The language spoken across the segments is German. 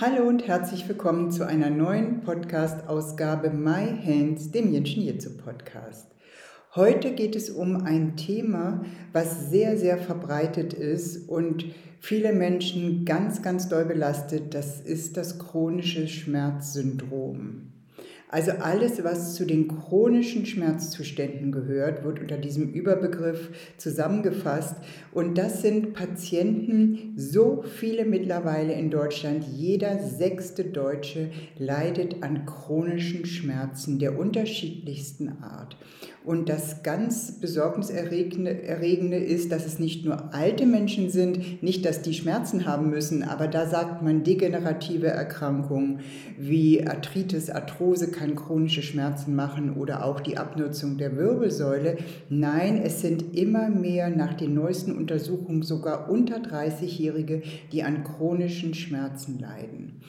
Hallo und herzlich willkommen zu einer neuen Podcast-Ausgabe My Hands, dem Jenschen Jitsu Podcast. Heute geht es um ein Thema, was sehr, sehr verbreitet ist und viele Menschen ganz, ganz doll belastet. Das ist das chronische Schmerzsyndrom. Also alles, was zu den chronischen Schmerzzuständen gehört, wird unter diesem Überbegriff zusammengefasst. Und das sind Patienten, so viele mittlerweile in Deutschland. Jeder sechste Deutsche leidet an chronischen Schmerzen der unterschiedlichsten Art. Und das ganz besorgniserregende ist, dass es nicht nur alte Menschen sind, nicht, dass die Schmerzen haben müssen, aber da sagt man degenerative Erkrankungen wie Arthritis, Arthrose kann chronische Schmerzen machen oder auch die Abnutzung der Wirbelsäule. Nein, es sind immer mehr nach den neuesten Untersuchungen sogar unter 30-Jährige, die an chronischen Schmerzen leiden.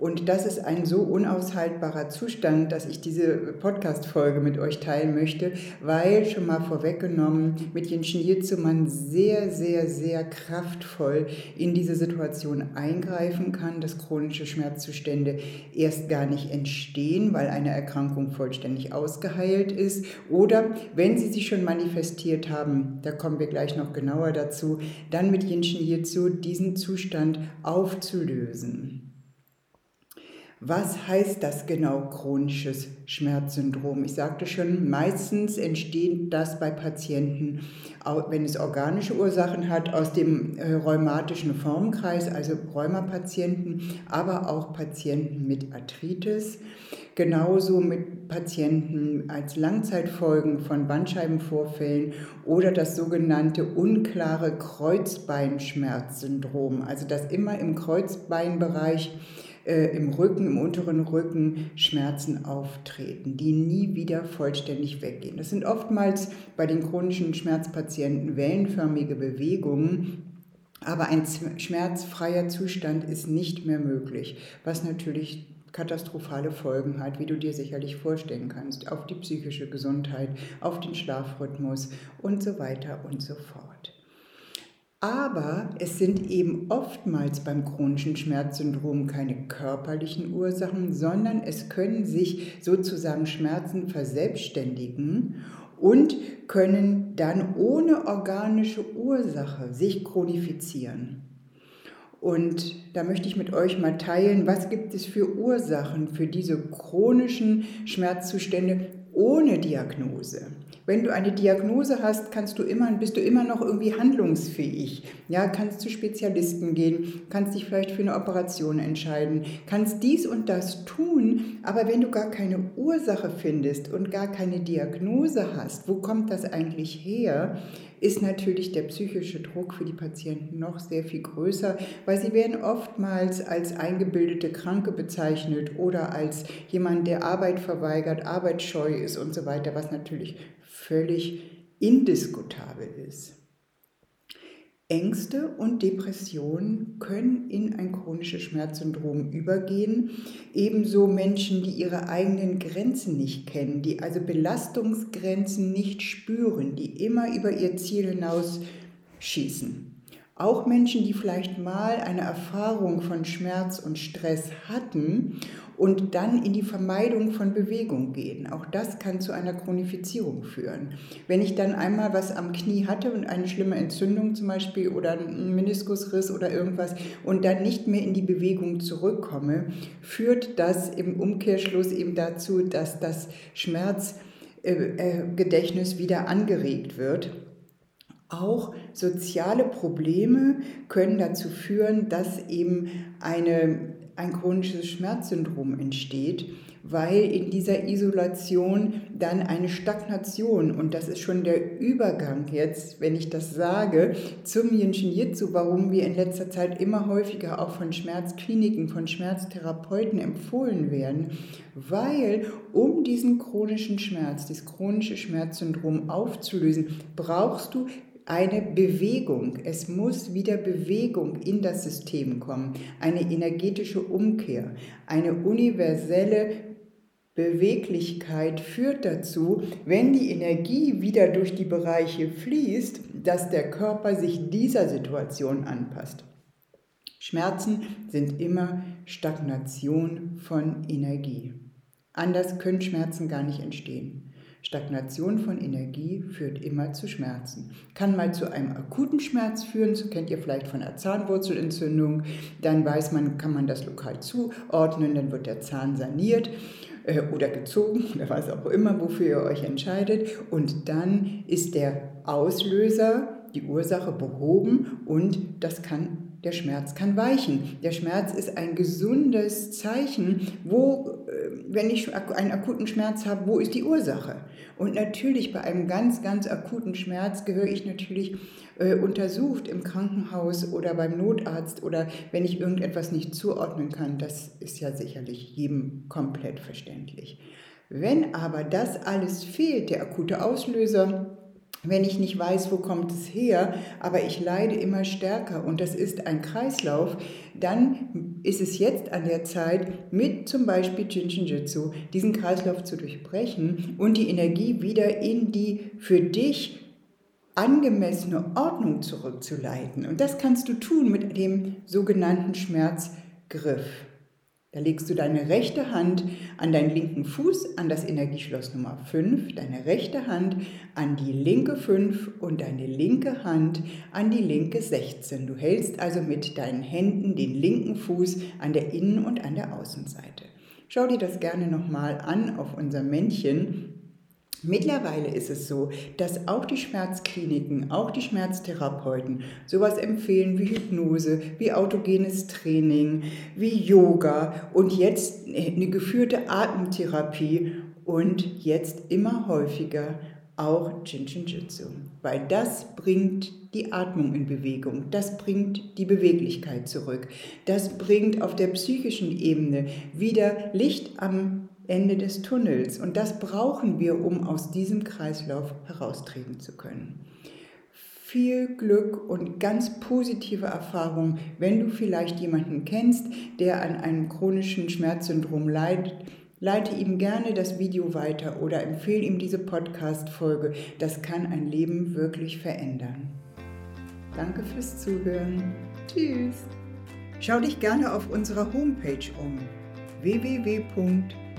Und das ist ein so unaushaltbarer Zustand, dass ich diese Podcast-Folge mit euch teilen möchte, weil schon mal vorweggenommen mit Jitsu man sehr, sehr, sehr kraftvoll in diese Situation eingreifen kann, dass chronische Schmerzzustände erst gar nicht entstehen, weil eine Erkrankung vollständig ausgeheilt ist oder wenn sie sich schon manifestiert haben, da kommen wir gleich noch genauer dazu, dann mit Jinshin Jitsu diesen Zustand aufzulösen. Was heißt das genau, chronisches Schmerzsyndrom? Ich sagte schon, meistens entsteht das bei Patienten, wenn es organische Ursachen hat, aus dem äh, rheumatischen Formkreis, also Rheumapatienten, aber auch Patienten mit Arthritis. Genauso mit Patienten als Langzeitfolgen von Bandscheibenvorfällen oder das sogenannte unklare Kreuzbeinschmerzsyndrom, also das immer im Kreuzbeinbereich äh, im Rücken, im unteren Rücken Schmerzen auftreten, die nie wieder vollständig weggehen. Das sind oftmals bei den chronischen Schmerzpatienten wellenförmige Bewegungen, aber ein schmerzfreier Zustand ist nicht mehr möglich, was natürlich katastrophale Folgen hat, wie du dir sicherlich vorstellen kannst, auf die psychische Gesundheit, auf den Schlafrhythmus und so weiter und so fort. Aber es sind eben oftmals beim chronischen Schmerzsyndrom keine körperlichen Ursachen, sondern es können sich sozusagen Schmerzen verselbstständigen und können dann ohne organische Ursache sich chronifizieren. Und da möchte ich mit euch mal teilen, was gibt es für Ursachen für diese chronischen Schmerzzustände ohne Diagnose. Wenn du eine Diagnose hast, kannst du immer, bist du immer noch irgendwie handlungsfähig. Ja, kannst zu Spezialisten gehen, kannst dich vielleicht für eine Operation entscheiden, kannst dies und das tun, aber wenn du gar keine Ursache findest und gar keine Diagnose hast, wo kommt das eigentlich her, ist natürlich der psychische Druck für die Patienten noch sehr viel größer, weil sie werden oftmals als eingebildete Kranke bezeichnet oder als jemand, der Arbeit verweigert, arbeitsscheu ist und so weiter, was natürlich völlig indiskutabel ist. Ängste und Depressionen können in ein chronisches Schmerzsyndrom übergehen. Ebenso Menschen, die ihre eigenen Grenzen nicht kennen, die also Belastungsgrenzen nicht spüren, die immer über ihr Ziel hinaus schießen. Auch Menschen, die vielleicht mal eine Erfahrung von Schmerz und Stress hatten und dann in die Vermeidung von Bewegung gehen. Auch das kann zu einer Chronifizierung führen. Wenn ich dann einmal was am Knie hatte und eine schlimme Entzündung zum Beispiel oder einen Meniskusriss oder irgendwas und dann nicht mehr in die Bewegung zurückkomme, führt das im Umkehrschluss eben dazu, dass das Schmerzgedächtnis wieder angeregt wird auch soziale Probleme können dazu führen, dass eben eine, ein chronisches Schmerzsyndrom entsteht, weil in dieser Isolation dann eine Stagnation, und das ist schon der Übergang jetzt, wenn ich das sage, zum Yinshin Jitsu, warum wir in letzter Zeit immer häufiger auch von Schmerzkliniken, von Schmerztherapeuten empfohlen werden, weil um diesen chronischen Schmerz, dieses chronische Schmerzsyndrom aufzulösen, brauchst du eine Bewegung. Es muss wieder Bewegung in das System kommen, eine energetische Umkehr, eine universelle Beweglichkeit führt dazu, wenn die Energie wieder durch die Bereiche fließt, dass der Körper sich dieser Situation anpasst. Schmerzen sind immer Stagnation von Energie. Anders können Schmerzen gar nicht entstehen. Stagnation von Energie führt immer zu Schmerzen. Kann mal zu einem akuten Schmerz führen, das kennt ihr vielleicht von einer Zahnwurzelentzündung. Dann weiß man, kann man das lokal zuordnen, dann wird der Zahn saniert äh, oder gezogen oder was auch immer, wofür ihr euch entscheidet. Und dann ist der Auslöser, die Ursache behoben und das kann der Schmerz kann weichen. Der Schmerz ist ein gesundes Zeichen, wo, wenn ich einen akuten Schmerz habe, wo ist die Ursache? Und natürlich bei einem ganz, ganz akuten Schmerz gehöre ich natürlich äh, untersucht im Krankenhaus oder beim Notarzt oder wenn ich irgendetwas nicht zuordnen kann. Das ist ja sicherlich jedem komplett verständlich. Wenn aber das alles fehlt, der akute Auslöser, wenn ich nicht weiß, wo kommt es her, aber ich leide immer stärker und das ist ein Kreislauf, dann ist es jetzt an der Zeit, mit zum Beispiel Jinshinjutsu diesen Kreislauf zu durchbrechen und die Energie wieder in die für dich angemessene Ordnung zurückzuleiten. Und das kannst du tun mit dem sogenannten Schmerzgriff. Da legst du deine rechte Hand an deinen linken Fuß, an das Energieschloss Nummer 5, deine rechte Hand an die linke 5 und deine linke Hand an die linke 16. Du hältst also mit deinen Händen den linken Fuß an der Innen- und an der Außenseite. Schau dir das gerne nochmal an auf unser Männchen Mittlerweile ist es so, dass auch die Schmerzkliniken, auch die Schmerztherapeuten sowas empfehlen wie Hypnose, wie autogenes Training, wie Yoga und jetzt eine geführte Atemtherapie und jetzt immer häufiger auch Jinshin Jitsu, weil das bringt die Atmung in Bewegung, das bringt die Beweglichkeit zurück, das bringt auf der psychischen Ebene wieder Licht am Ende des Tunnels. Und das brauchen wir, um aus diesem Kreislauf heraustreten zu können. Viel Glück und ganz positive Erfahrung, wenn du vielleicht jemanden kennst, der an einem chronischen Schmerzsyndrom leidet. Leite ihm gerne das Video weiter oder empfehle ihm diese Podcast-Folge. Das kann ein Leben wirklich verändern. Danke fürs Zuhören. Tschüss. Schau dich gerne auf unserer Homepage um www